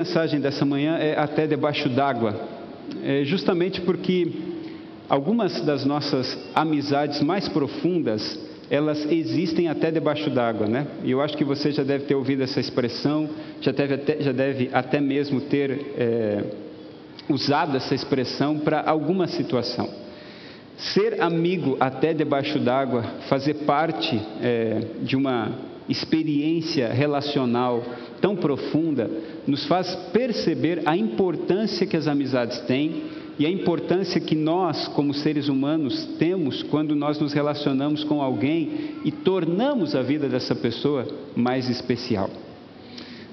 mensagem dessa manhã é até debaixo d'água, é justamente porque algumas das nossas amizades mais profundas elas existem até debaixo d'água, né? E eu acho que você já deve ter ouvido essa expressão, já deve até, já deve até mesmo ter é, usado essa expressão para alguma situação. Ser amigo até debaixo d'água, fazer parte é, de uma experiência relacional tão profunda, nos faz perceber a importância que as amizades têm e a importância que nós, como seres humanos, temos quando nós nos relacionamos com alguém e tornamos a vida dessa pessoa mais especial.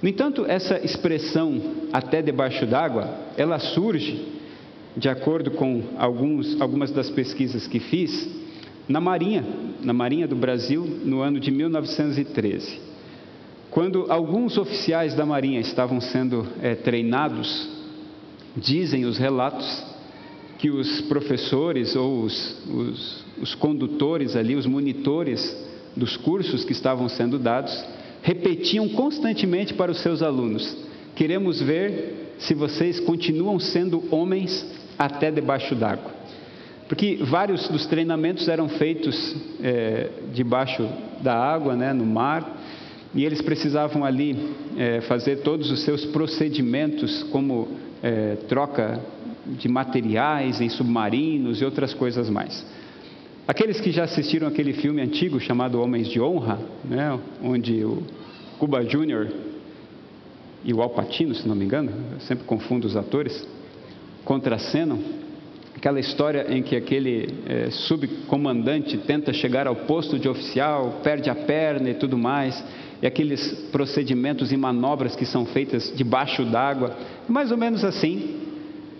No entanto, essa expressão até debaixo d'água, ela surge, de acordo com alguns, algumas das pesquisas que fiz, na Marinha, na Marinha do Brasil, no ano de 1913. Quando alguns oficiais da Marinha estavam sendo é, treinados, dizem os relatos que os professores ou os, os, os condutores ali, os monitores dos cursos que estavam sendo dados, repetiam constantemente para os seus alunos: queremos ver se vocês continuam sendo homens até debaixo d'água. Porque vários dos treinamentos eram feitos é, debaixo da água, né, no mar, e eles precisavam ali é, fazer todos os seus procedimentos, como é, troca de materiais em submarinos e outras coisas mais. Aqueles que já assistiram aquele filme antigo chamado Homens de Honra, né, onde o Cuba Jr. e o Al Pacino, se não me engano, eu sempre confundo os atores, contracenam, aquela história em que aquele é, subcomandante tenta chegar ao posto de oficial, perde a perna e tudo mais, e aqueles procedimentos e manobras que são feitas debaixo d'água, mais ou menos assim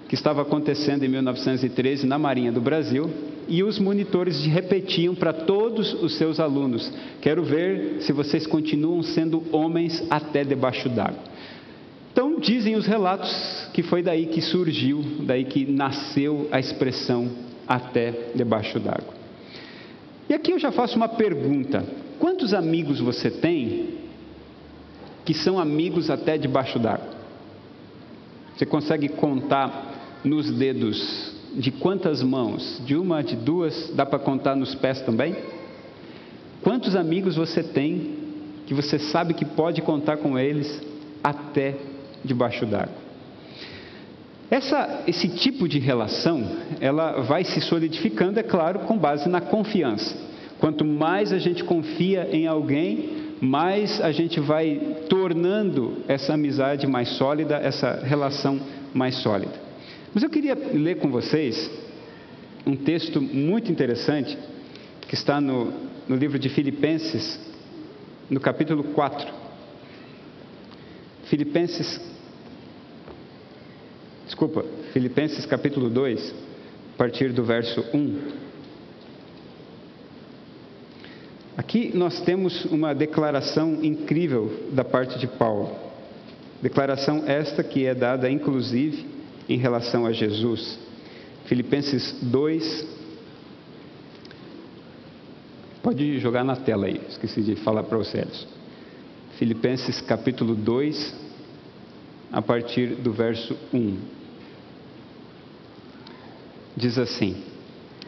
que estava acontecendo em 1913 na Marinha do Brasil, e os monitores repetiam para todos os seus alunos: Quero ver se vocês continuam sendo homens até debaixo d'água. Então, dizem os relatos que foi daí que surgiu, daí que nasceu a expressão até debaixo d'água. E aqui eu já faço uma pergunta: quantos amigos você tem que são amigos até debaixo d'água? Você consegue contar nos dedos de quantas mãos? De uma, de duas? Dá para contar nos pés também? Quantos amigos você tem que você sabe que pode contar com eles até debaixo d'água. Essa, esse tipo de relação, ela vai se solidificando, é claro, com base na confiança. Quanto mais a gente confia em alguém, mais a gente vai tornando essa amizade mais sólida, essa relação mais sólida. Mas eu queria ler com vocês um texto muito interessante que está no, no livro de Filipenses, no capítulo 4. Filipenses, desculpa, Filipenses capítulo 2, a partir do verso 1. Aqui nós temos uma declaração incrível da parte de Paulo. Declaração esta que é dada inclusive em relação a Jesus. Filipenses 2. Pode jogar na tela aí, esqueci de falar para vocês. Filipenses capítulo 2, a partir do verso 1. Diz assim: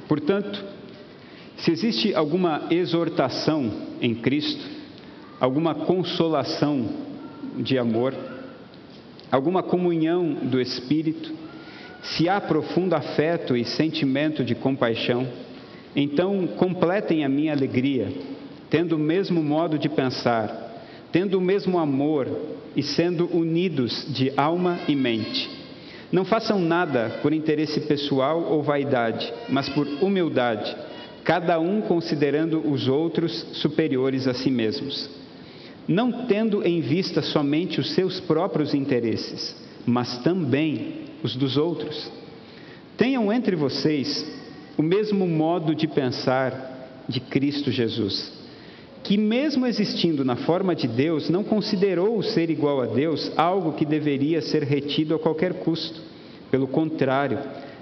Portanto, se existe alguma exortação em Cristo, alguma consolação de amor, alguma comunhão do Espírito, se há profundo afeto e sentimento de compaixão, então completem a minha alegria, tendo o mesmo modo de pensar tendo o mesmo amor e sendo unidos de alma e mente. Não façam nada por interesse pessoal ou vaidade, mas por humildade, cada um considerando os outros superiores a si mesmos. Não tendo em vista somente os seus próprios interesses, mas também os dos outros. Tenham entre vocês o mesmo modo de pensar de Cristo Jesus que, mesmo existindo na forma de Deus, não considerou o ser igual a Deus algo que deveria ser retido a qualquer custo. Pelo contrário,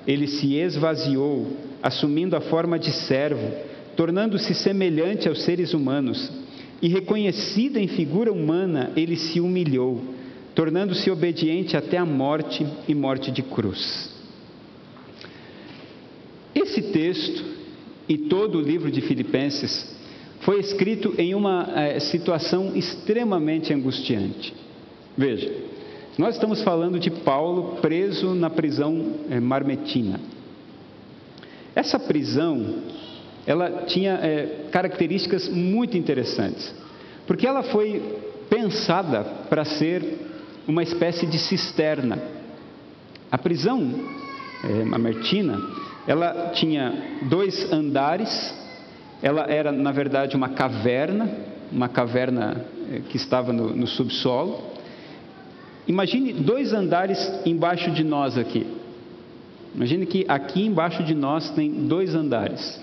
ele se esvaziou, assumindo a forma de servo, tornando-se semelhante aos seres humanos, e reconhecido em figura humana, ele se humilhou, tornando-se obediente até a morte e morte de cruz. Esse texto e todo o livro de Filipenses foi escrito em uma é, situação extremamente angustiante. Veja, nós estamos falando de Paulo preso na prisão é, marmetina. Essa prisão, ela tinha é, características muito interessantes, porque ela foi pensada para ser uma espécie de cisterna. A prisão é, mamertina, ela tinha dois andares, ela era na verdade uma caverna, uma caverna é, que estava no, no subsolo. Imagine dois andares embaixo de nós aqui. Imagine que aqui embaixo de nós tem dois andares.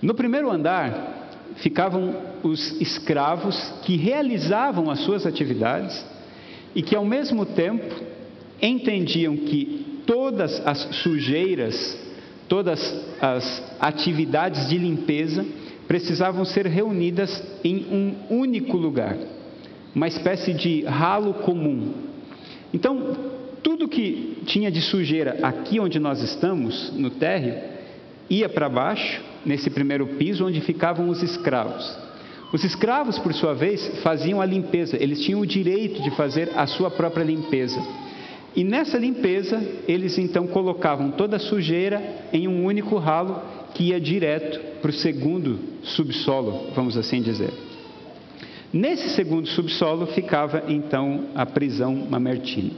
No primeiro andar ficavam os escravos que realizavam as suas atividades e que ao mesmo tempo entendiam que todas as sujeiras, todas as atividades de limpeza precisavam ser reunidas em um único lugar, uma espécie de ralo comum. Então, tudo que tinha de sujeira aqui onde nós estamos, no térreo, ia para baixo, nesse primeiro piso onde ficavam os escravos. Os escravos, por sua vez, faziam a limpeza, eles tinham o direito de fazer a sua própria limpeza. E nessa limpeza, eles então colocavam toda a sujeira em um único ralo que ia direto para o segundo subsolo, vamos assim dizer. Nesse segundo subsolo ficava então a prisão mamertina.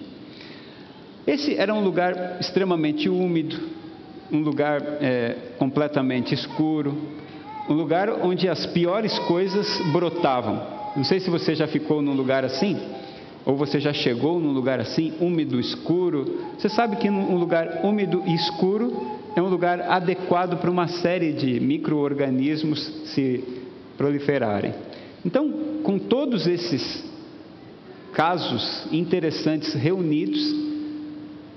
Esse era um lugar extremamente úmido, um lugar é, completamente escuro, um lugar onde as piores coisas brotavam. Não sei se você já ficou num lugar assim, ou você já chegou num lugar assim, úmido, escuro. Você sabe que um lugar úmido e escuro é um lugar adequado para uma série de micro-organismos se proliferarem. Então, com todos esses casos interessantes reunidos,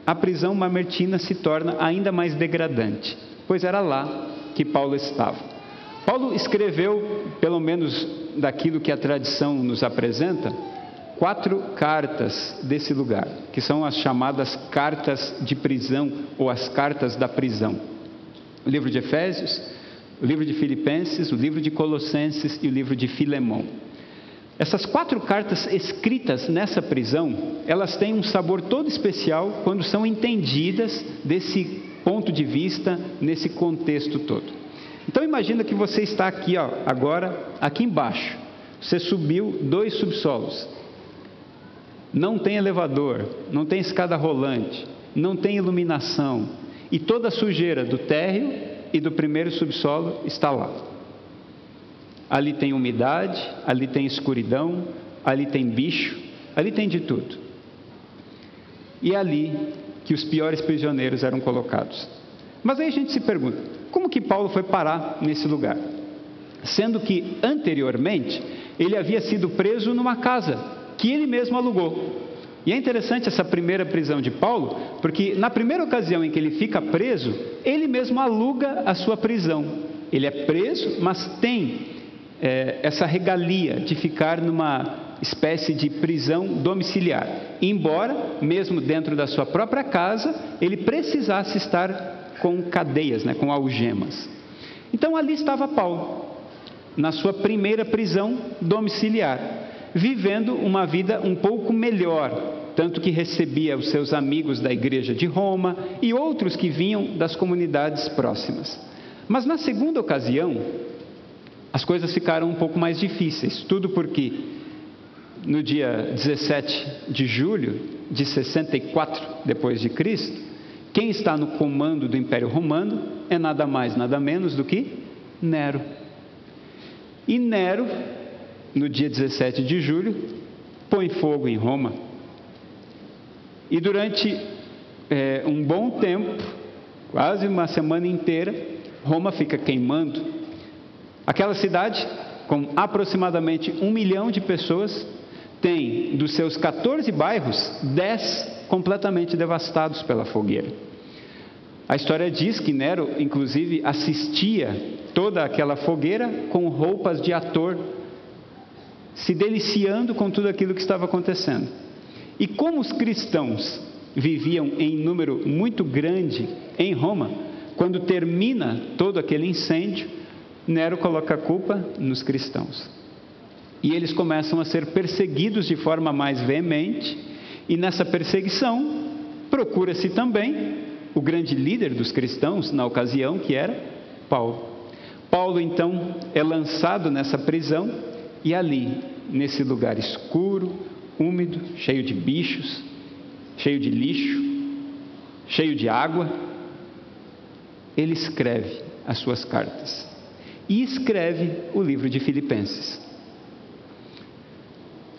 a prisão mamertina se torna ainda mais degradante, pois era lá que Paulo estava. Paulo escreveu, pelo menos daquilo que a tradição nos apresenta, quatro cartas desse lugar, que são as chamadas cartas de prisão ou as cartas da prisão. O livro de Efésios, o livro de Filipenses, o livro de Colossenses e o livro de Filemão. Essas quatro cartas escritas nessa prisão, elas têm um sabor todo especial quando são entendidas desse ponto de vista, nesse contexto todo. Então imagina que você está aqui, ó, agora, aqui embaixo. Você subiu dois subsolos. Não tem elevador, não tem escada rolante, não tem iluminação. E toda a sujeira do térreo e do primeiro subsolo está lá. Ali tem umidade, ali tem escuridão, ali tem bicho, ali tem de tudo. E é ali que os piores prisioneiros eram colocados. Mas aí a gente se pergunta: como que Paulo foi parar nesse lugar? Sendo que anteriormente ele havia sido preso numa casa que ele mesmo alugou. E é interessante essa primeira prisão de Paulo, porque na primeira ocasião em que ele fica preso, ele mesmo aluga a sua prisão. Ele é preso, mas tem é, essa regalia de ficar numa espécie de prisão domiciliar. Embora, mesmo dentro da sua própria casa, ele precisasse estar com cadeias, né, com algemas. Então ali estava Paulo, na sua primeira prisão domiciliar, vivendo uma vida um pouco melhor, tanto que recebia os seus amigos da igreja de Roma e outros que vinham das comunidades próximas. Mas na segunda ocasião, as coisas ficaram um pouco mais difíceis, tudo porque no dia 17 de julho de 64 depois de Cristo, quem está no comando do Império Romano é nada mais, nada menos do que Nero. E Nero, no dia 17 de julho, põe fogo em Roma. E durante é, um bom tempo, quase uma semana inteira, Roma fica queimando. Aquela cidade, com aproximadamente um milhão de pessoas, tem dos seus 14 bairros, 10 completamente devastados pela fogueira. A história diz que Nero, inclusive, assistia toda aquela fogueira com roupas de ator, se deliciando com tudo aquilo que estava acontecendo. E como os cristãos viviam em número muito grande em Roma, quando termina todo aquele incêndio, Nero coloca a culpa nos cristãos. E eles começam a ser perseguidos de forma mais veemente, e nessa perseguição procura-se também o grande líder dos cristãos na ocasião, que era Paulo. Paulo então é lançado nessa prisão e ali, nesse lugar escuro, úmido, cheio de bichos, cheio de lixo, cheio de água, ele escreve as suas cartas e escreve o livro de Filipenses.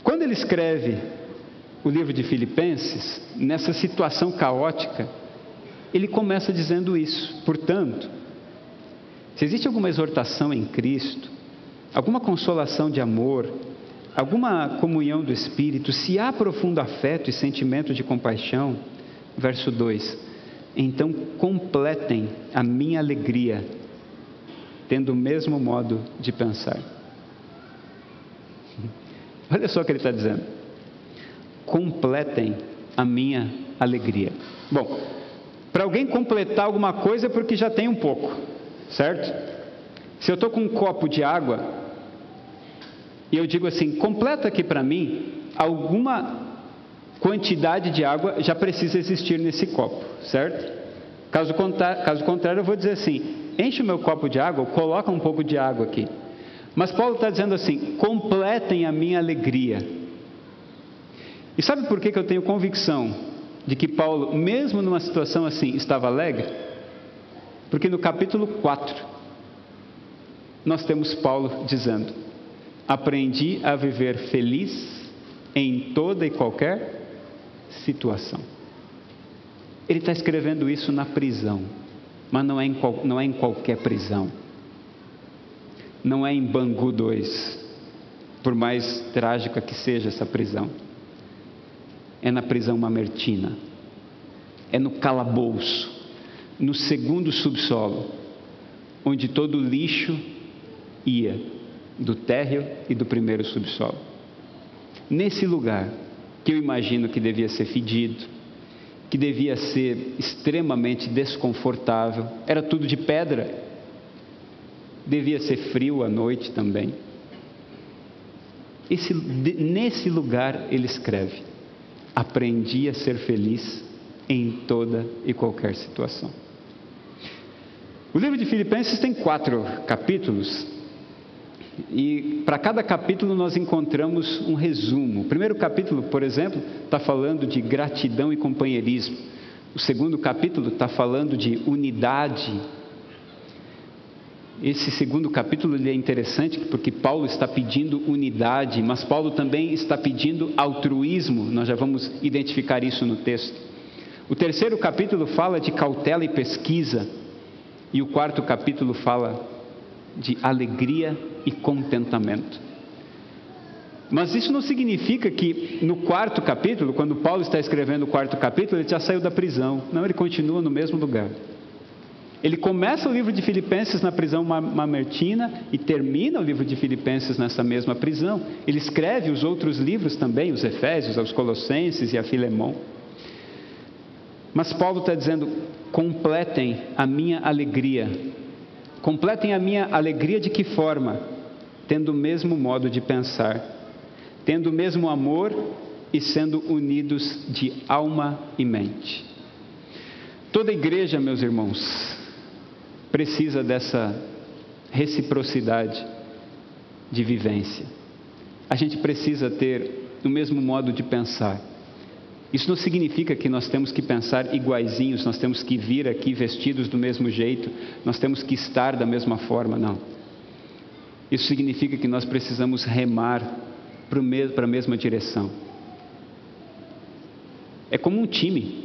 Quando ele escreve o livro de Filipenses, nessa situação caótica, ele começa dizendo isso. Portanto, se existe alguma exortação em Cristo, alguma consolação de amor, alguma comunhão do Espírito, se há profundo afeto e sentimento de compaixão, verso 2: então completem a minha alegria, tendo o mesmo modo de pensar. Olha só o que ele está dizendo. Completem a minha alegria. Bom, para alguém completar alguma coisa é porque já tem um pouco, certo? Se eu estou com um copo de água e eu digo assim, completa aqui para mim alguma quantidade de água já precisa existir nesse copo, certo? Caso contrário, caso contrário eu vou dizer assim, enche o meu copo de água, coloca um pouco de água aqui. Mas Paulo está dizendo assim: completem a minha alegria. E sabe por que, que eu tenho convicção de que Paulo, mesmo numa situação assim, estava alegre? Porque no capítulo 4, nós temos Paulo dizendo: Aprendi a viver feliz em toda e qualquer situação. Ele está escrevendo isso na prisão, mas não é em, qual, não é em qualquer prisão não é em Bangu 2, por mais trágica que seja essa prisão. É na prisão mamertina, é no calabouço, no segundo subsolo, onde todo o lixo ia, do térreo e do primeiro subsolo. Nesse lugar, que eu imagino que devia ser fedido, que devia ser extremamente desconfortável, era tudo de pedra, devia ser frio à noite também. Esse, nesse lugar ele escreve: Aprendi a ser feliz em toda e qualquer situação. O livro de Filipenses tem quatro capítulos, e para cada capítulo nós encontramos um resumo. O primeiro capítulo, por exemplo, está falando de gratidão e companheirismo. O segundo capítulo está falando de unidade esse segundo capítulo é interessante porque Paulo está pedindo unidade, mas Paulo também está pedindo altruísmo, nós já vamos identificar isso no texto. O terceiro capítulo fala de cautela e pesquisa, e o quarto capítulo fala de alegria e contentamento. Mas isso não significa que no quarto capítulo, quando Paulo está escrevendo o quarto capítulo, ele já saiu da prisão. Não, ele continua no mesmo lugar. Ele começa o livro de Filipenses na prisão mamertina e termina o livro de Filipenses nessa mesma prisão. Ele escreve os outros livros também, os Efésios, os Colossenses e a Filemão. Mas Paulo está dizendo: completem a minha alegria. Completem a minha alegria de que forma? Tendo o mesmo modo de pensar, tendo o mesmo amor e sendo unidos de alma e mente. Toda igreja, meus irmãos, precisa dessa reciprocidade de vivência. A gente precisa ter o mesmo modo de pensar. Isso não significa que nós temos que pensar iguaizinhos, nós temos que vir aqui vestidos do mesmo jeito, nós temos que estar da mesma forma, não. Isso significa que nós precisamos remar para a mesma direção. É como um time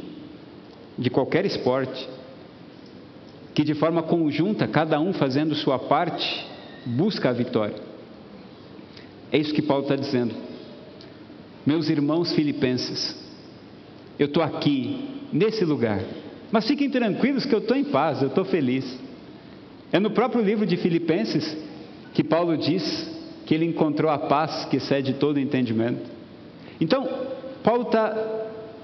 de qualquer esporte que de forma conjunta, cada um fazendo sua parte, busca a vitória. É isso que Paulo está dizendo. Meus irmãos filipenses, eu estou aqui, nesse lugar, mas fiquem tranquilos que eu estou em paz, eu estou feliz. É no próprio livro de Filipenses que Paulo diz que ele encontrou a paz que excede todo entendimento. Então, Paulo está,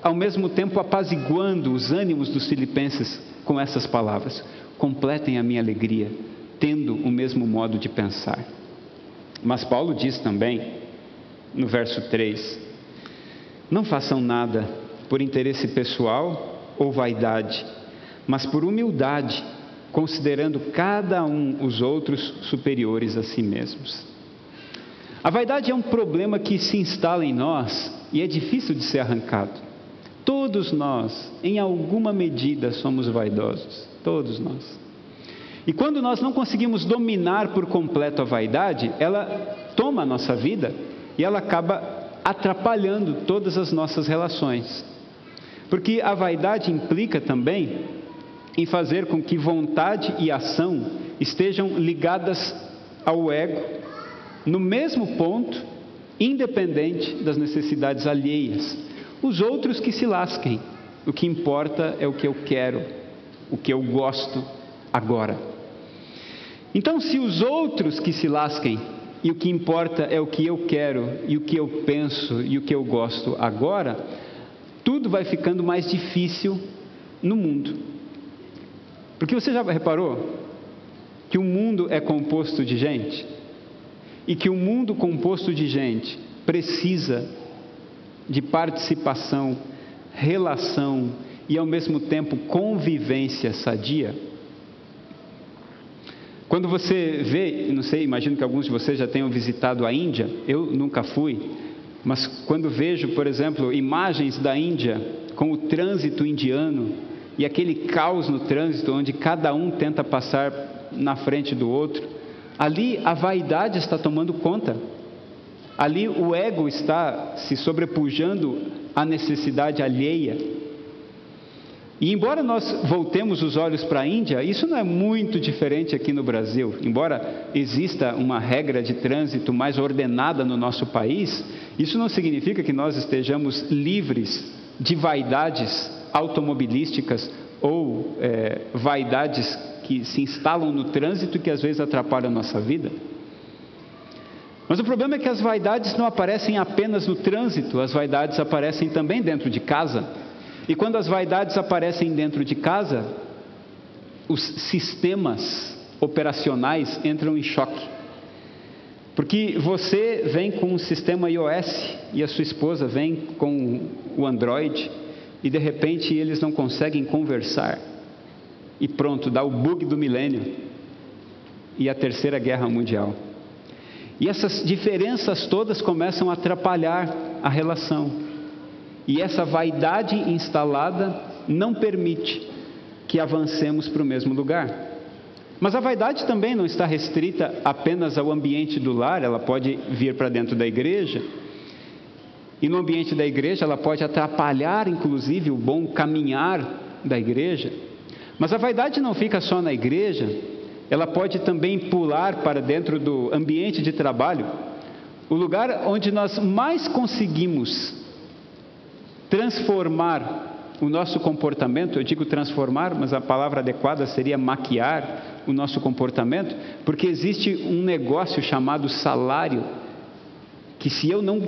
ao mesmo tempo, apaziguando os ânimos dos filipenses com essas palavras: completem a minha alegria, tendo o mesmo modo de pensar. Mas Paulo diz também, no verso 3, não façam nada por interesse pessoal ou vaidade, mas por humildade, considerando cada um os outros superiores a si mesmos. A vaidade é um problema que se instala em nós e é difícil de ser arrancado. Todos nós, em alguma medida, somos vaidosos. Todos nós. E quando nós não conseguimos dominar por completo a vaidade, ela toma a nossa vida e ela acaba atrapalhando todas as nossas relações. Porque a vaidade implica também em fazer com que vontade e ação estejam ligadas ao ego no mesmo ponto, independente das necessidades alheias. Os outros que se lasquem, o que importa é o que eu quero, o que eu gosto agora. Então, se os outros que se lasquem, e o que importa é o que eu quero, e o que eu penso, e o que eu gosto agora, tudo vai ficando mais difícil no mundo. Porque você já reparou que o mundo é composto de gente? e que o mundo composto de gente precisa de participação, relação e ao mesmo tempo convivência sadia. Quando você vê, não sei, imagino que alguns de vocês já tenham visitado a Índia, eu nunca fui, mas quando vejo, por exemplo, imagens da Índia com o trânsito indiano e aquele caos no trânsito onde cada um tenta passar na frente do outro, Ali a vaidade está tomando conta. Ali o ego está se sobrepujando à necessidade alheia. E embora nós voltemos os olhos para a Índia, isso não é muito diferente aqui no Brasil. Embora exista uma regra de trânsito mais ordenada no nosso país, isso não significa que nós estejamos livres de vaidades automobilísticas ou é, vaidades que se instalam no trânsito e que às vezes atrapalham a nossa vida. Mas o problema é que as vaidades não aparecem apenas no trânsito, as vaidades aparecem também dentro de casa. E quando as vaidades aparecem dentro de casa, os sistemas operacionais entram em choque. Porque você vem com um sistema iOS e a sua esposa vem com o Android e de repente eles não conseguem conversar e pronto, dá o bug do milênio e a terceira guerra mundial. E essas diferenças todas começam a atrapalhar a relação. E essa vaidade instalada não permite que avancemos para o mesmo lugar. Mas a vaidade também não está restrita apenas ao ambiente do lar, ela pode vir para dentro da igreja. E no ambiente da igreja, ela pode atrapalhar, inclusive, o bom caminhar da igreja. Mas a vaidade não fica só na igreja, ela pode também pular para dentro do ambiente de trabalho, o lugar onde nós mais conseguimos transformar o nosso comportamento, eu digo transformar, mas a palavra adequada seria maquiar o nosso comportamento, porque existe um negócio chamado salário, que se eu não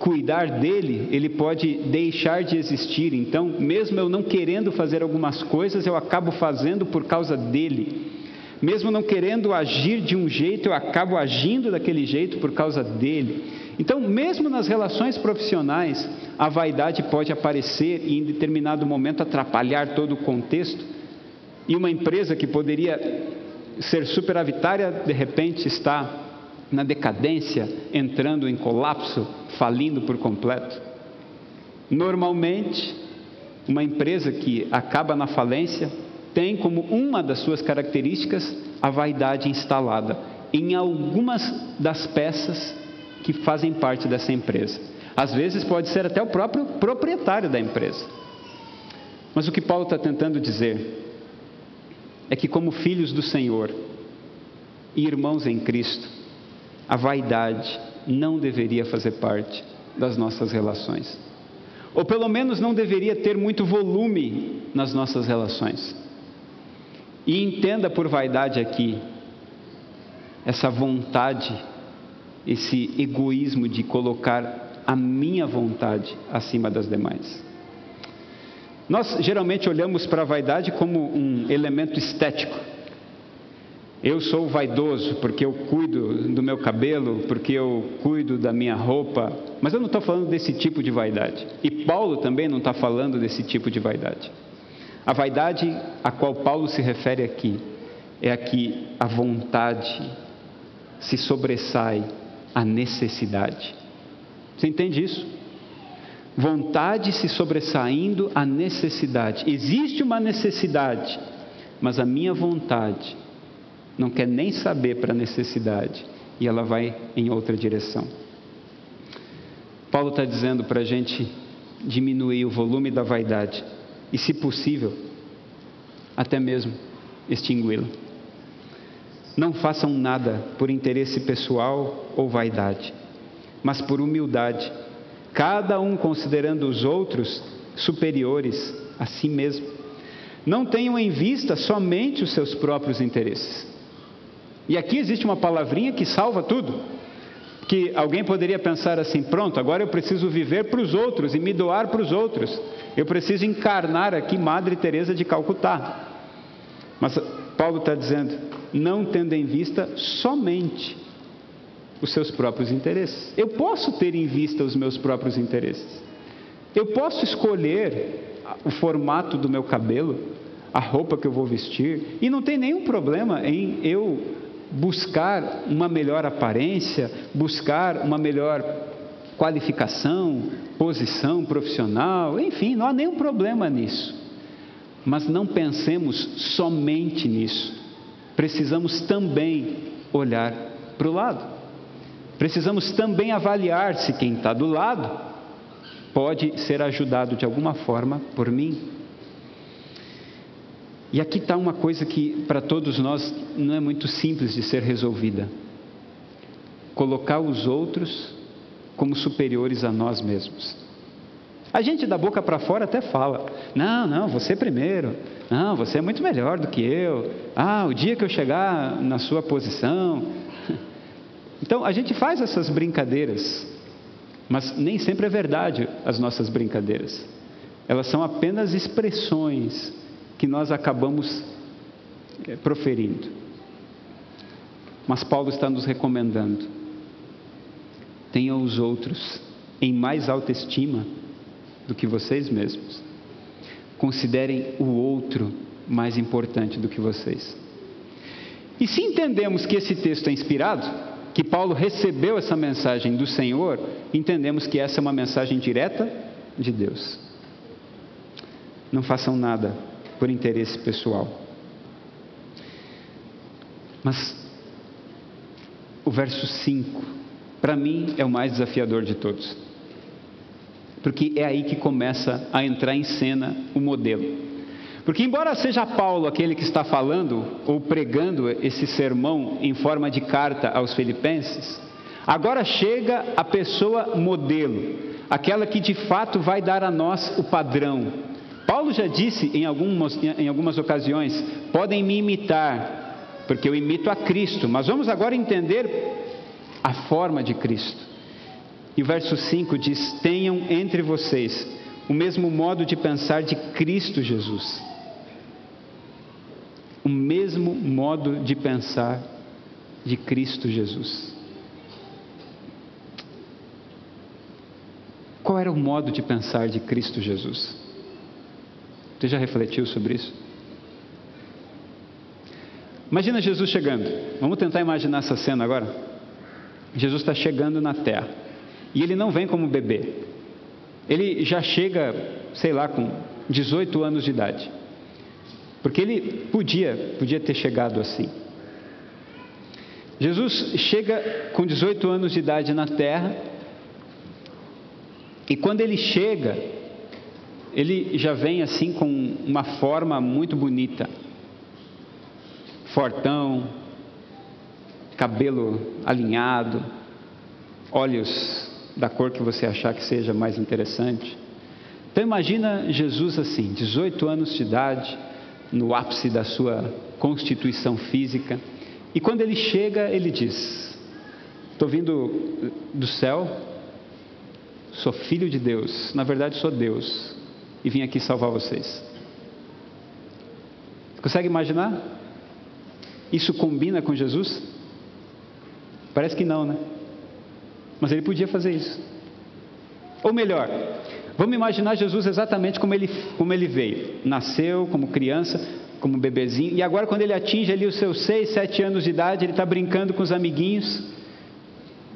cuidar dele, ele pode deixar de existir. Então, mesmo eu não querendo fazer algumas coisas, eu acabo fazendo por causa dele. Mesmo não querendo agir de um jeito, eu acabo agindo daquele jeito por causa dele. Então, mesmo nas relações profissionais, a vaidade pode aparecer e em determinado momento atrapalhar todo o contexto. E uma empresa que poderia ser superavitária, de repente está na decadência, entrando em colapso, falindo por completo. Normalmente, uma empresa que acaba na falência tem como uma das suas características a vaidade instalada em algumas das peças que fazem parte dessa empresa. Às vezes pode ser até o próprio proprietário da empresa. Mas o que Paulo está tentando dizer é que, como filhos do Senhor e irmãos em Cristo, a vaidade não deveria fazer parte das nossas relações. Ou pelo menos não deveria ter muito volume nas nossas relações. E entenda por vaidade aqui essa vontade, esse egoísmo de colocar a minha vontade acima das demais. Nós geralmente olhamos para a vaidade como um elemento estético. Eu sou vaidoso porque eu cuido do meu cabelo, porque eu cuido da minha roupa, mas eu não estou falando desse tipo de vaidade. E Paulo também não está falando desse tipo de vaidade. A vaidade a qual Paulo se refere aqui é a que a vontade se sobressai à necessidade. Você entende isso? vontade se sobressaindo à necessidade. Existe uma necessidade, mas a minha vontade não quer nem saber para a necessidade e ela vai em outra direção. Paulo está dizendo para a gente diminuir o volume da vaidade e, se possível, até mesmo extingui-la. Não façam nada por interesse pessoal ou vaidade, mas por humildade cada um considerando os outros superiores a si mesmo. Não tenham em vista somente os seus próprios interesses. E aqui existe uma palavrinha que salva tudo. Que alguém poderia pensar assim: pronto, agora eu preciso viver para os outros e me doar para os outros. Eu preciso encarnar aqui Madre Teresa de Calcutá. Mas Paulo está dizendo: não tendo em vista somente os seus próprios interesses. Eu posso ter em vista os meus próprios interesses. Eu posso escolher o formato do meu cabelo, a roupa que eu vou vestir, e não tem nenhum problema em eu buscar uma melhor aparência, buscar uma melhor qualificação, posição profissional, enfim, não há nenhum problema nisso. Mas não pensemos somente nisso. Precisamos também olhar para o lado. Precisamos também avaliar se quem está do lado pode ser ajudado de alguma forma por mim. E aqui está uma coisa que para todos nós não é muito simples de ser resolvida: colocar os outros como superiores a nós mesmos. A gente da boca para fora até fala: não, não, você primeiro, não, você é muito melhor do que eu, ah, o dia que eu chegar na sua posição, então a gente faz essas brincadeiras, mas nem sempre é verdade as nossas brincadeiras. Elas são apenas expressões que nós acabamos eh, proferindo. Mas Paulo está nos recomendando: tenham os outros em mais alta estima do que vocês mesmos. Considerem o outro mais importante do que vocês. E se entendemos que esse texto é inspirado, que Paulo recebeu essa mensagem do Senhor, entendemos que essa é uma mensagem direta de Deus. Não façam nada por interesse pessoal. Mas o verso 5, para mim, é o mais desafiador de todos. Porque é aí que começa a entrar em cena o modelo. Porque, embora seja Paulo aquele que está falando ou pregando esse sermão em forma de carta aos Filipenses, agora chega a pessoa modelo, aquela que de fato vai dar a nós o padrão. Paulo já disse em algumas, em algumas ocasiões: podem me imitar, porque eu imito a Cristo, mas vamos agora entender a forma de Cristo. E o verso 5 diz: Tenham entre vocês o mesmo modo de pensar de Cristo Jesus o mesmo modo de pensar de Cristo Jesus. Qual era o modo de pensar de Cristo Jesus? Você já refletiu sobre isso? Imagina Jesus chegando. Vamos tentar imaginar essa cena agora? Jesus está chegando na terra. E ele não vem como bebê. Ele já chega, sei lá, com 18 anos de idade. Porque ele podia, podia ter chegado assim. Jesus chega com 18 anos de idade na terra, e quando ele chega, ele já vem assim com uma forma muito bonita. Fortão, cabelo alinhado, olhos da cor que você achar que seja mais interessante. Então imagina Jesus assim, 18 anos de idade, no ápice da sua constituição física. E quando ele chega, ele diz: Estou vindo do céu sou filho de Deus, na verdade sou Deus e vim aqui salvar vocês. Consegue imaginar? Isso combina com Jesus? Parece que não, né? Mas ele podia fazer isso. Ou melhor, vamos imaginar Jesus exatamente como ele, como ele veio. Nasceu como criança, como bebezinho, e agora quando ele atinge ali os seus seis, sete anos de idade, ele está brincando com os amiguinhos,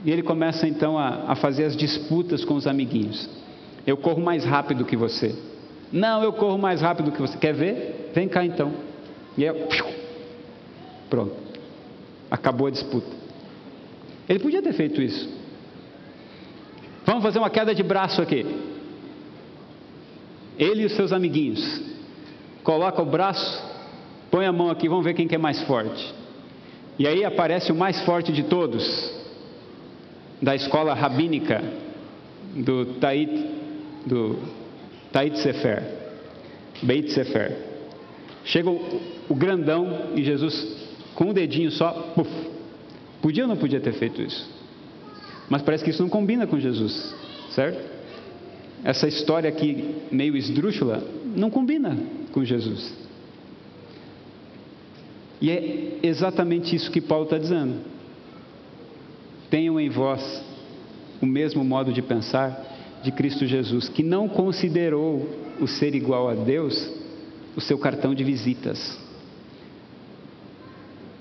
e ele começa então a, a fazer as disputas com os amiguinhos. Eu corro mais rápido que você. Não, eu corro mais rápido que você. Quer ver? Vem cá então. E eu, pronto. Acabou a disputa. Ele podia ter feito isso. Vamos fazer uma queda de braço aqui. Ele e os seus amiguinhos. Coloca o braço, põe a mão aqui, vamos ver quem que é mais forte. E aí aparece o mais forte de todos, da escola rabínica do Tait, do Tait Sefer, Beit Sefer. Chega o, o grandão e Jesus, com um dedinho só, puf, podia ou não podia ter feito isso? Mas parece que isso não combina com Jesus, certo? Essa história aqui, meio esdrúxula, não combina com Jesus. E é exatamente isso que Paulo está dizendo. Tenham em vós o mesmo modo de pensar de Cristo Jesus, que não considerou o ser igual a Deus o seu cartão de visitas.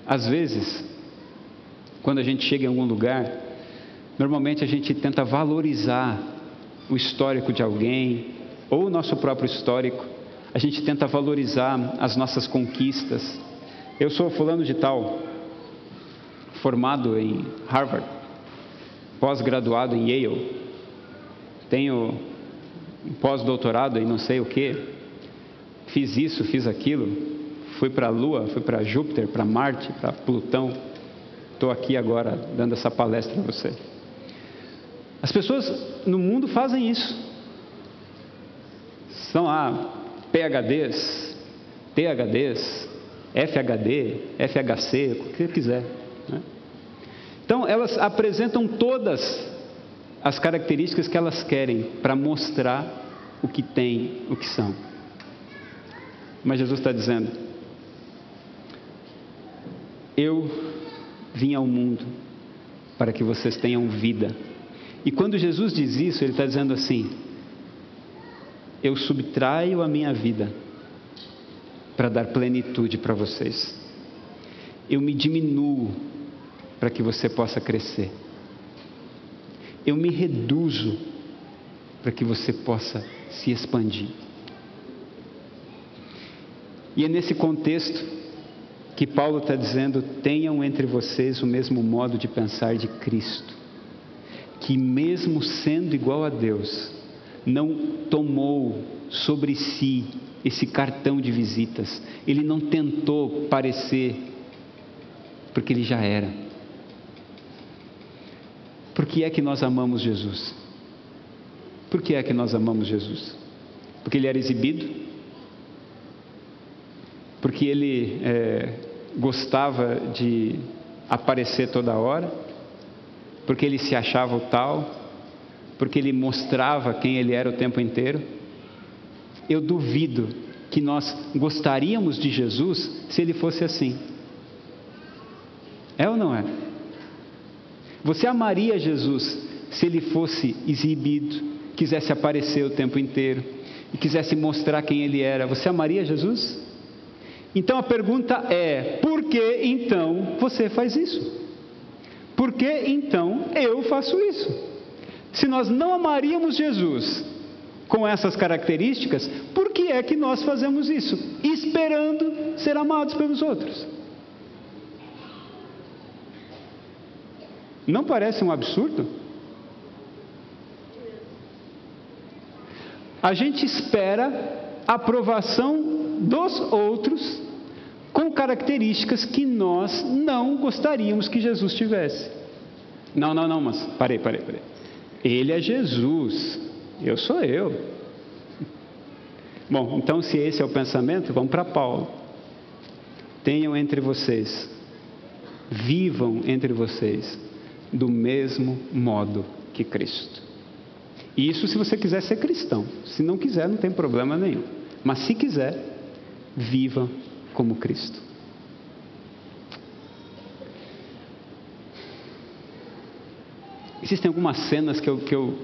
Às vezes, quando a gente chega em algum lugar, normalmente a gente tenta valorizar o histórico de alguém ou o nosso próprio histórico, a gente tenta valorizar as nossas conquistas. Eu sou fulano de tal, formado em Harvard, pós-graduado em Yale, tenho pós-doutorado em não sei o que, fiz isso, fiz aquilo, fui para a Lua, fui para Júpiter, para Marte, para Plutão, estou aqui agora dando essa palestra para você. As pessoas no mundo fazem isso. São lá PHDs, PHDs, FHD, FHC, o que quiser. Né? Então, elas apresentam todas as características que elas querem para mostrar o que têm, o que são. Mas Jesus está dizendo: Eu vim ao mundo para que vocês tenham vida. E quando Jesus diz isso, ele está dizendo assim: Eu subtraio a minha vida para dar plenitude para vocês. Eu me diminuo para que você possa crescer eu me reduzo para que você possa se expandir. E é nesse contexto que Paulo está dizendo: tenham entre vocês o mesmo modo de pensar de Cristo, que, mesmo sendo igual a Deus, não tomou sobre si esse cartão de visitas, ele não tentou parecer, porque ele já era. Por que é que nós amamos Jesus? Por que é que nós amamos Jesus? Porque ele era exibido? Porque ele é, gostava de aparecer toda hora? Porque ele se achava o tal? Porque ele mostrava quem ele era o tempo inteiro? Eu duvido que nós gostaríamos de Jesus se ele fosse assim. É ou não é? Você amaria Jesus se ele fosse exibido, quisesse aparecer o tempo inteiro e quisesse mostrar quem ele era? Você amaria Jesus? Então a pergunta é: por que então você faz isso? Por que então eu faço isso? Se nós não amaríamos Jesus com essas características, por que é que nós fazemos isso? Esperando ser amados pelos outros. Não parece um absurdo? A gente espera aprovação dos outros com características que nós não gostaríamos que Jesus tivesse. Não, não, não, mas parei, parei, parei. Ele é Jesus, eu sou eu. Bom, então se esse é o pensamento, vamos para Paulo. Tenham entre vocês, vivam entre vocês do mesmo modo que Cristo. Isso se você quiser ser cristão. Se não quiser, não tem problema nenhum. Mas se quiser, viva como Cristo. Existem algumas cenas que eu, que eu,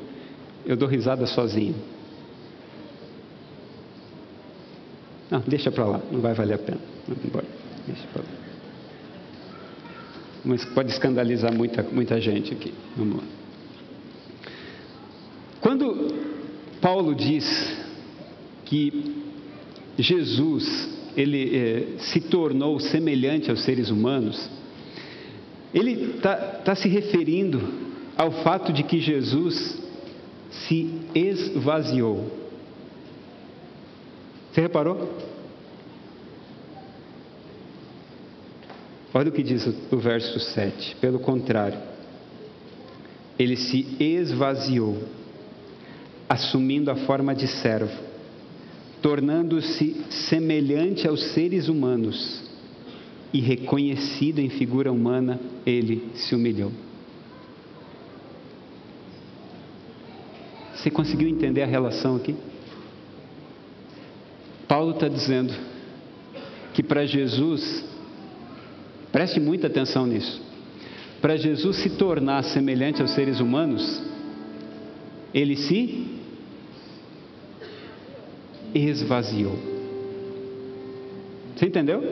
eu dou risada sozinho. Não, deixa para lá, não vai valer a pena. Vamos embora, deixa lá. Mas pode escandalizar muita, muita gente aqui. Vamos lá. Quando Paulo diz que Jesus ele eh, se tornou semelhante aos seres humanos, ele está tá se referindo ao fato de que Jesus se esvaziou. Você reparou? Olha o que diz o verso 7. Pelo contrário, ele se esvaziou, assumindo a forma de servo, tornando-se semelhante aos seres humanos e reconhecido em figura humana, ele se humilhou. Você conseguiu entender a relação aqui? Paulo está dizendo que para Jesus, preste muita atenção nisso, para Jesus se tornar semelhante aos seres humanos, ele se esvaziou. Você entendeu?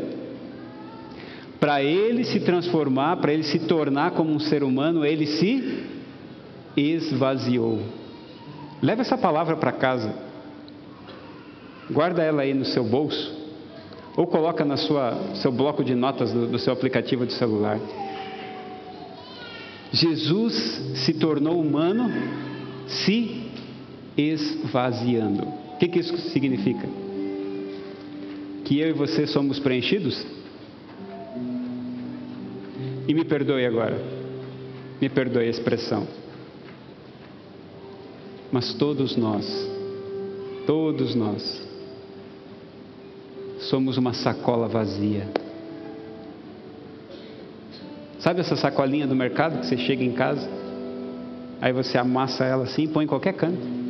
Para ele se transformar, para ele se tornar como um ser humano, ele se esvaziou. Leve essa palavra para casa. Guarda ela aí no seu bolso. Ou coloca sua seu bloco de notas do, do seu aplicativo de celular. Jesus se tornou humano se esvaziando. O que, que isso significa? Que eu e você somos preenchidos? E me perdoe agora, me perdoe a expressão. Mas todos nós, todos nós, somos uma sacola vazia. Sabe essa sacolinha do mercado que você chega em casa? Aí você amassa ela assim e põe em qualquer canto.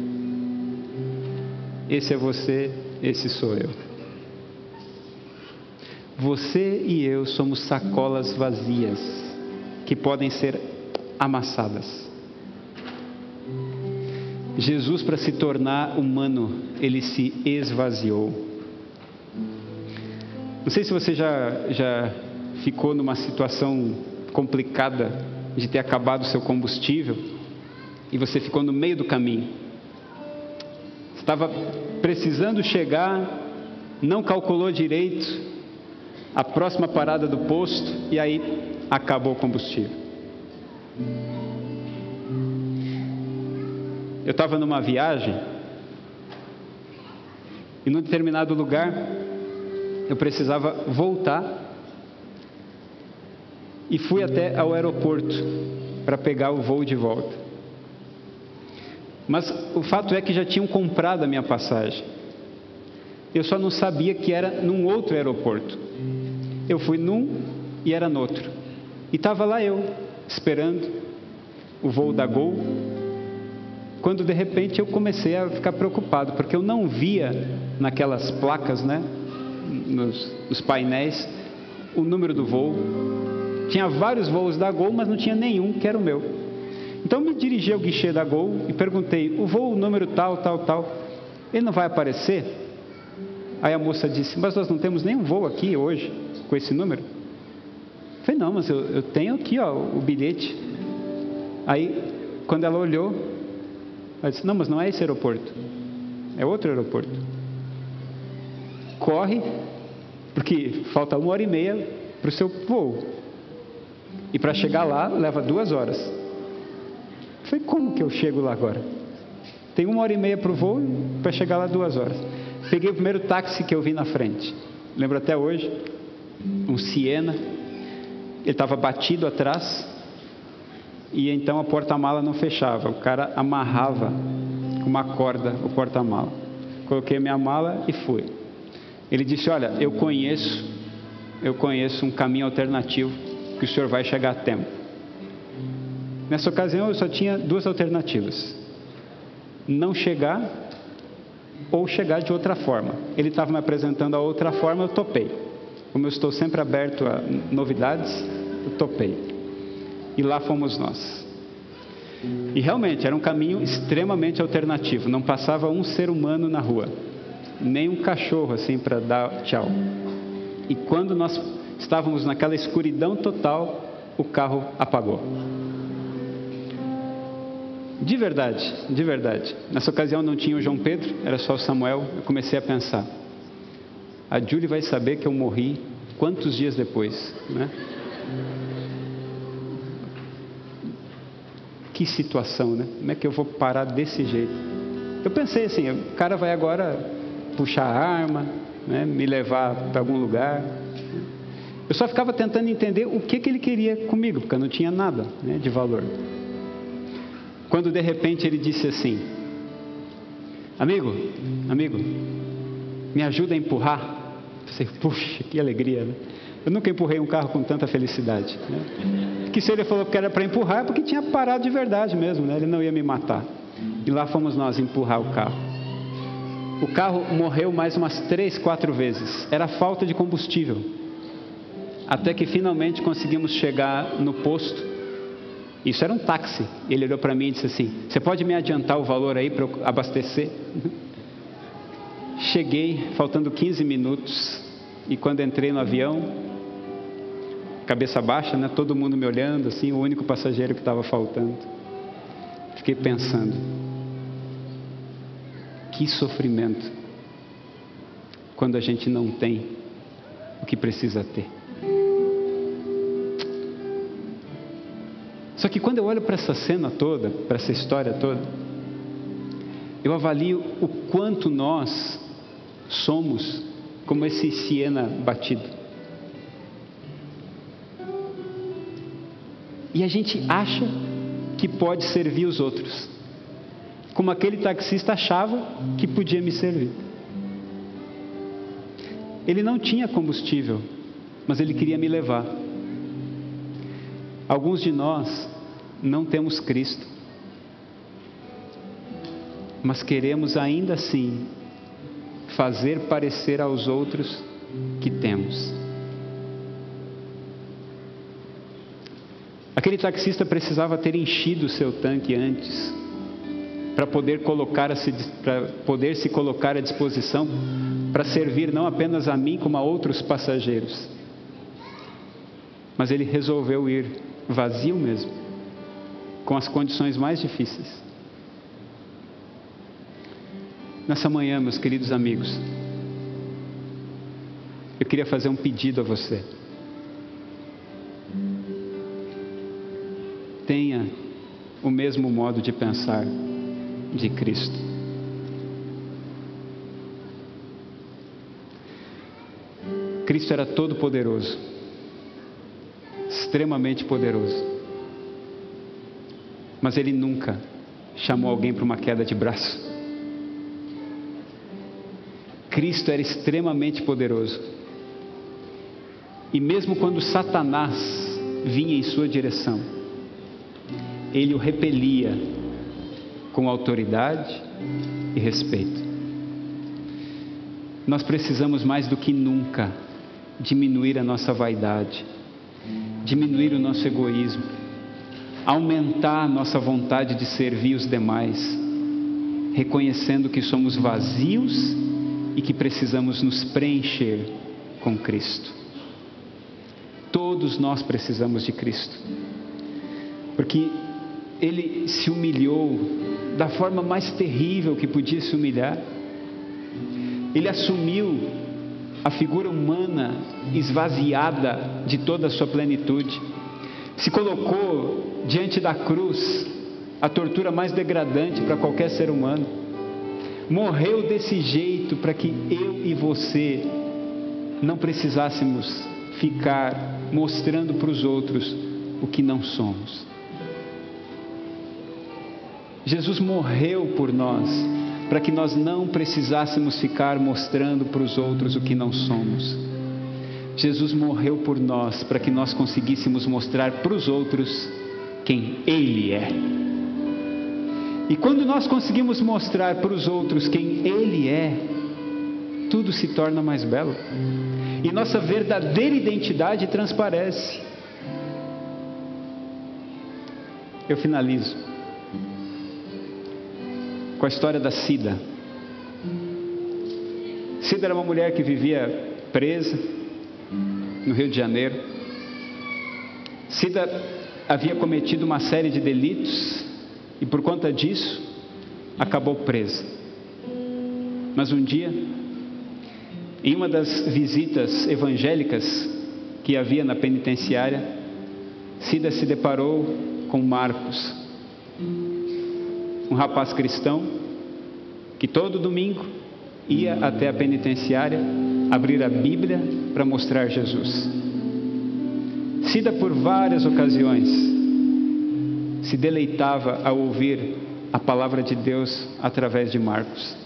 Esse é você, esse sou eu. Você e eu somos sacolas vazias que podem ser amassadas. Jesus, para se tornar humano, ele se esvaziou. Não sei se você já, já ficou numa situação complicada de ter acabado o seu combustível e você ficou no meio do caminho. Estava precisando chegar, não calculou direito a próxima parada do posto e aí acabou o combustível. Eu estava numa viagem e num determinado lugar eu precisava voltar e fui até ao aeroporto para pegar o voo de volta. Mas o fato é que já tinham comprado a minha passagem. Eu só não sabia que era num outro aeroporto. Eu fui num e era no outro. E estava lá eu, esperando o voo da Gol, quando de repente eu comecei a ficar preocupado, porque eu não via naquelas placas, né, nos, nos painéis, o número do voo. Tinha vários voos da Gol, mas não tinha nenhum que era o meu. Então me dirigi ao guichê da Gol e perguntei: o voo número tal, tal, tal, ele não vai aparecer? Aí a moça disse: Mas nós não temos nenhum voo aqui hoje com esse número. Eu falei: Não, mas eu, eu tenho aqui ó, o bilhete. Aí, quando ela olhou, ela disse: Não, mas não é esse aeroporto, é outro aeroporto. Corre, porque falta uma hora e meia para o seu voo. E para chegar lá leva duas horas. Falei: Como que eu chego lá agora? Tem uma hora e meia para o voo, para chegar lá duas horas. Peguei o primeiro táxi que eu vi na frente. Lembro até hoje, um Siena. Ele estava batido atrás, e então a porta-mala não fechava. O cara amarrava com uma corda o porta-mala. Coloquei minha mala e fui. Ele disse: Olha, eu conheço, eu conheço um caminho alternativo que o senhor vai chegar a tempo. Nessa ocasião eu só tinha duas alternativas: não chegar ou chegar de outra forma. Ele estava me apresentando a outra forma, eu topei. Como eu estou sempre aberto a novidades, eu topei. E lá fomos nós. E realmente era um caminho extremamente alternativo, não passava um ser humano na rua, nem um cachorro assim para dar tchau. E quando nós estávamos naquela escuridão total, o carro apagou. De verdade, de verdade. Nessa ocasião não tinha o João Pedro, era só o Samuel. Eu comecei a pensar: a Julie vai saber que eu morri quantos dias depois, né? Que situação, né? Como é que eu vou parar desse jeito? Eu pensei assim: o cara vai agora puxar a arma, né? me levar para algum lugar. Eu só ficava tentando entender o que, que ele queria comigo, porque eu não tinha nada né, de valor. Quando de repente ele disse assim: Amigo, amigo, me ajuda a empurrar. Pensei, puxa, que alegria, né? Eu nunca empurrei um carro com tanta felicidade. Né? Que se ele falou que era para empurrar, é porque tinha parado de verdade mesmo, né? Ele não ia me matar. E lá fomos nós empurrar o carro. O carro morreu mais umas três, quatro vezes. Era falta de combustível. Até que finalmente conseguimos chegar no posto. Isso era um táxi. Ele olhou para mim e disse assim: Você pode me adiantar o valor aí para eu abastecer? Cheguei, faltando 15 minutos. E quando entrei no avião, cabeça baixa, né? Todo mundo me olhando, assim, o único passageiro que estava faltando. Fiquei pensando: Que sofrimento quando a gente não tem o que precisa ter. Só que quando eu olho para essa cena toda, para essa história toda, eu avalio o quanto nós somos como esse Siena batido. E a gente acha que pode servir os outros, como aquele taxista achava que podia me servir. Ele não tinha combustível, mas ele queria me levar. Alguns de nós não temos Cristo, mas queremos ainda assim fazer parecer aos outros que temos. Aquele taxista precisava ter enchido o seu tanque antes para poder colocar para poder se colocar à disposição para servir não apenas a mim como a outros passageiros. Mas ele resolveu ir vazio mesmo, com as condições mais difíceis. Nessa manhã, meus queridos amigos, eu queria fazer um pedido a você. Tenha o mesmo modo de pensar de Cristo. Cristo era todo poderoso extremamente poderoso. Mas ele nunca chamou alguém para uma queda de braço. Cristo era extremamente poderoso. E mesmo quando Satanás vinha em sua direção, ele o repelia com autoridade e respeito. Nós precisamos mais do que nunca diminuir a nossa vaidade diminuir o nosso egoísmo, aumentar a nossa vontade de servir os demais, reconhecendo que somos vazios e que precisamos nos preencher com Cristo. Todos nós precisamos de Cristo, porque Ele se humilhou da forma mais terrível que podia se humilhar. Ele assumiu a figura humana esvaziada de toda a sua plenitude, se colocou diante da cruz, a tortura mais degradante para qualquer ser humano, morreu desse jeito para que eu e você não precisássemos ficar mostrando para os outros o que não somos. Jesus morreu por nós para que nós não precisássemos ficar mostrando para os outros o que não somos. Jesus morreu por nós para que nós conseguíssemos mostrar para os outros quem Ele é. E quando nós conseguimos mostrar para os outros quem Ele é, tudo se torna mais belo. E nossa verdadeira identidade transparece. Eu finalizo com a história da Cida. Cida era uma mulher que vivia presa no Rio de Janeiro. Cida havia cometido uma série de delitos e por conta disso acabou presa. Mas um dia, em uma das visitas evangélicas que havia na penitenciária, Cida se deparou com Marcos, um rapaz cristão que todo domingo ia até a penitenciária abrir a Bíblia para mostrar Jesus. Cida por várias ocasiões se deleitava ao ouvir a palavra de Deus através de Marcos.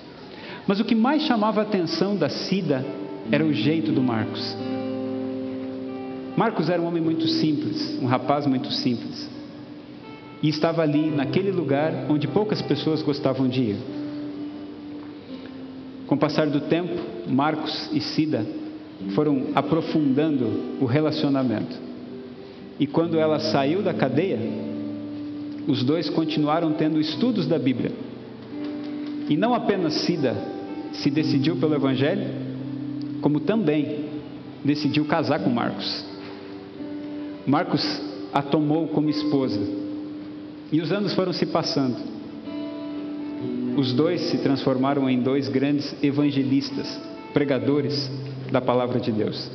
Mas o que mais chamava a atenção da Cida era o jeito do Marcos. Marcos era um homem muito simples, um rapaz muito simples. E estava ali, naquele lugar onde poucas pessoas gostavam de ir. Com o passar do tempo, Marcos e Cida foram aprofundando o relacionamento. E quando ela saiu da cadeia, os dois continuaram tendo estudos da Bíblia. E não apenas Cida se decidiu pelo Evangelho, como também decidiu casar com Marcos. Marcos a tomou como esposa. E os anos foram se passando. Os dois se transformaram em dois grandes evangelistas, pregadores da palavra de Deus.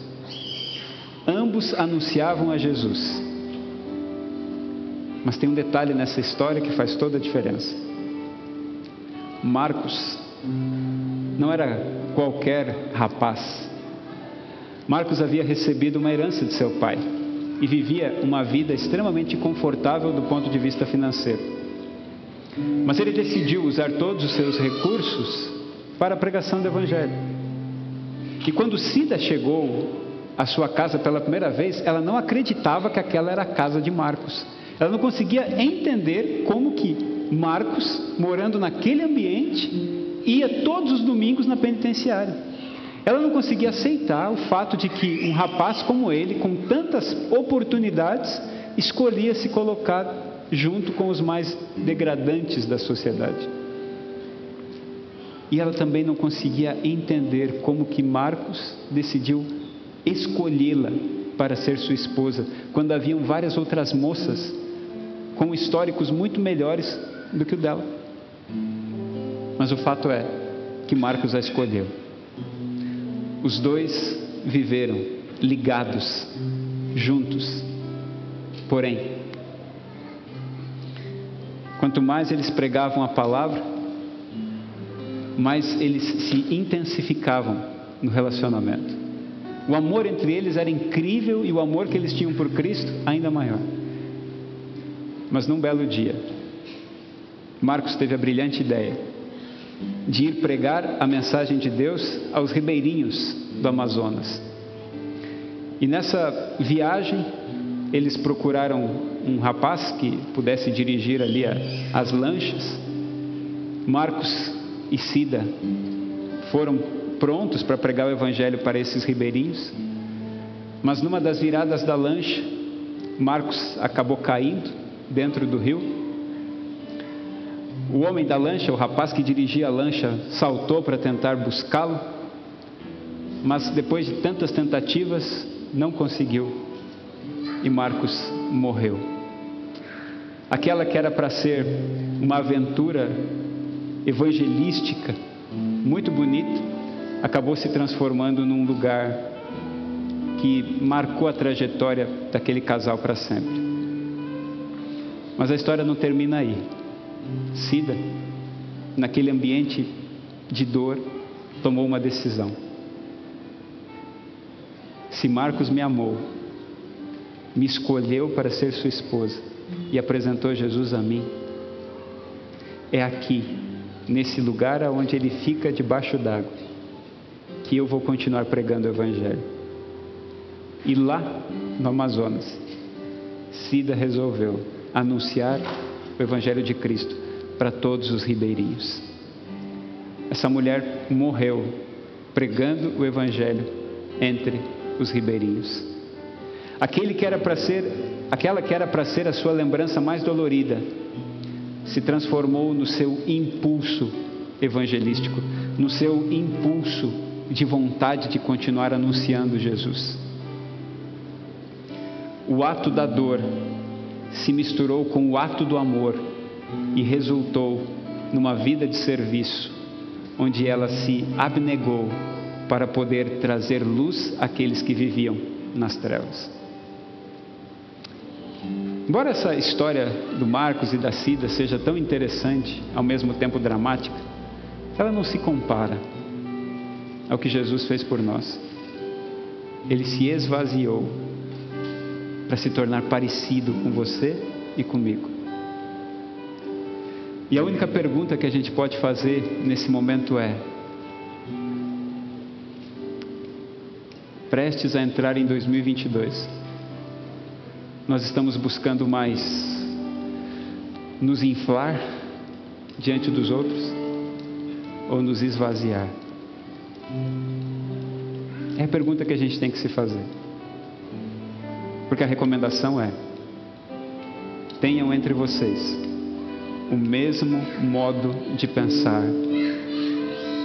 Ambos anunciavam a Jesus. Mas tem um detalhe nessa história que faz toda a diferença. Marcos não era qualquer rapaz. Marcos havia recebido uma herança de seu pai e vivia uma vida extremamente confortável do ponto de vista financeiro. Mas ele decidiu usar todos os seus recursos para a pregação do Evangelho. E quando Cida chegou à sua casa pela primeira vez, ela não acreditava que aquela era a casa de Marcos. Ela não conseguia entender como que Marcos, morando naquele ambiente, ia todos os domingos na penitenciária. Ela não conseguia aceitar o fato de que um rapaz como ele, com tantas oportunidades, escolhia se colocar junto com os mais degradantes da sociedade. E ela também não conseguia entender como que Marcos decidiu escolhê-la para ser sua esposa, quando haviam várias outras moças com históricos muito melhores do que o dela. Mas o fato é que Marcos a escolheu. Os dois viveram ligados, juntos. Porém, quanto mais eles pregavam a palavra, mais eles se intensificavam no relacionamento. O amor entre eles era incrível e o amor que eles tinham por Cristo ainda maior. Mas num belo dia, Marcos teve a brilhante ideia de ir pregar a mensagem de Deus aos ribeirinhos do Amazonas. E nessa viagem, eles procuraram um rapaz que pudesse dirigir ali as lanchas. Marcos e Sida foram prontos para pregar o evangelho para esses ribeirinhos, mas numa das viradas da lancha, Marcos acabou caindo dentro do rio. O homem da lancha, o rapaz que dirigia a lancha, saltou para tentar buscá-lo, mas depois de tantas tentativas, não conseguiu e Marcos morreu. Aquela que era para ser uma aventura evangelística, muito bonita, acabou se transformando num lugar que marcou a trajetória daquele casal para sempre. Mas a história não termina aí. Cida, naquele ambiente de dor, tomou uma decisão. Se Marcos me amou, me escolheu para ser sua esposa e apresentou Jesus a mim, é aqui nesse lugar onde ele fica debaixo d'água, que eu vou continuar pregando o Evangelho. E lá no Amazonas, Cida resolveu anunciar o Evangelho de Cristo para todos os ribeirinhos. Essa mulher morreu pregando o Evangelho entre os ribeirinhos. Aquele que era para ser, aquela que era para ser a sua lembrança mais dolorida, se transformou no seu impulso evangelístico, no seu impulso de vontade de continuar anunciando Jesus. O ato da dor se misturou com o ato do amor e resultou numa vida de serviço, onde ela se abnegou para poder trazer luz àqueles que viviam nas trevas. Embora essa história do Marcos e da Cida seja tão interessante, ao mesmo tempo dramática, ela não se compara ao que Jesus fez por nós. Ele se esvaziou para se tornar parecido com você e comigo. E a única pergunta que a gente pode fazer nesse momento é: prestes a entrar em 2022, nós estamos buscando mais nos inflar diante dos outros ou nos esvaziar? É a pergunta que a gente tem que se fazer. Porque a recomendação é: tenham entre vocês o mesmo modo de pensar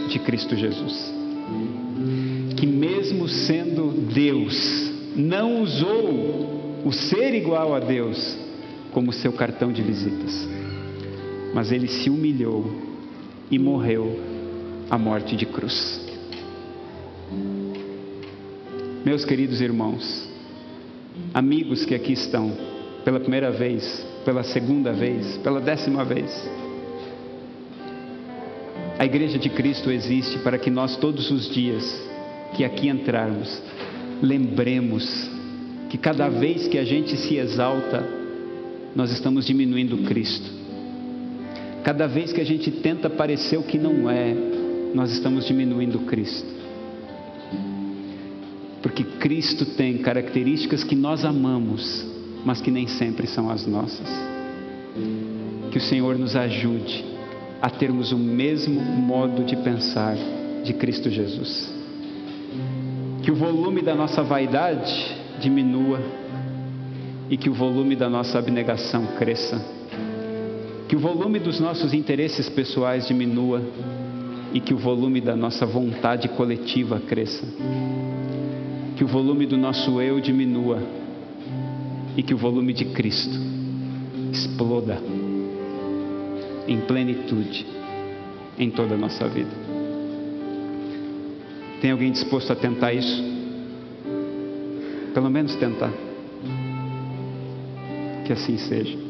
de Cristo Jesus. Que, mesmo sendo Deus, não usou o ser igual a Deus como seu cartão de visitas, mas ele se humilhou e morreu a morte de cruz. Meus queridos irmãos, amigos que aqui estão, pela primeira vez, pela segunda vez, pela décima vez. A Igreja de Cristo existe para que nós, todos os dias que aqui entrarmos, lembremos que cada vez que a gente se exalta, nós estamos diminuindo Cristo. Cada vez que a gente tenta parecer o que não é, nós estamos diminuindo Cristo. Porque Cristo tem características que nós amamos, mas que nem sempre são as nossas. Que o Senhor nos ajude a termos o mesmo modo de pensar de Cristo Jesus. Que o volume da nossa vaidade diminua e que o volume da nossa abnegação cresça. Que o volume dos nossos interesses pessoais diminua e que o volume da nossa vontade coletiva cresça que o volume do nosso eu diminua e que o volume de Cristo exploda em plenitude em toda a nossa vida. Tem alguém disposto a tentar isso? Pelo menos tentar. Que assim seja.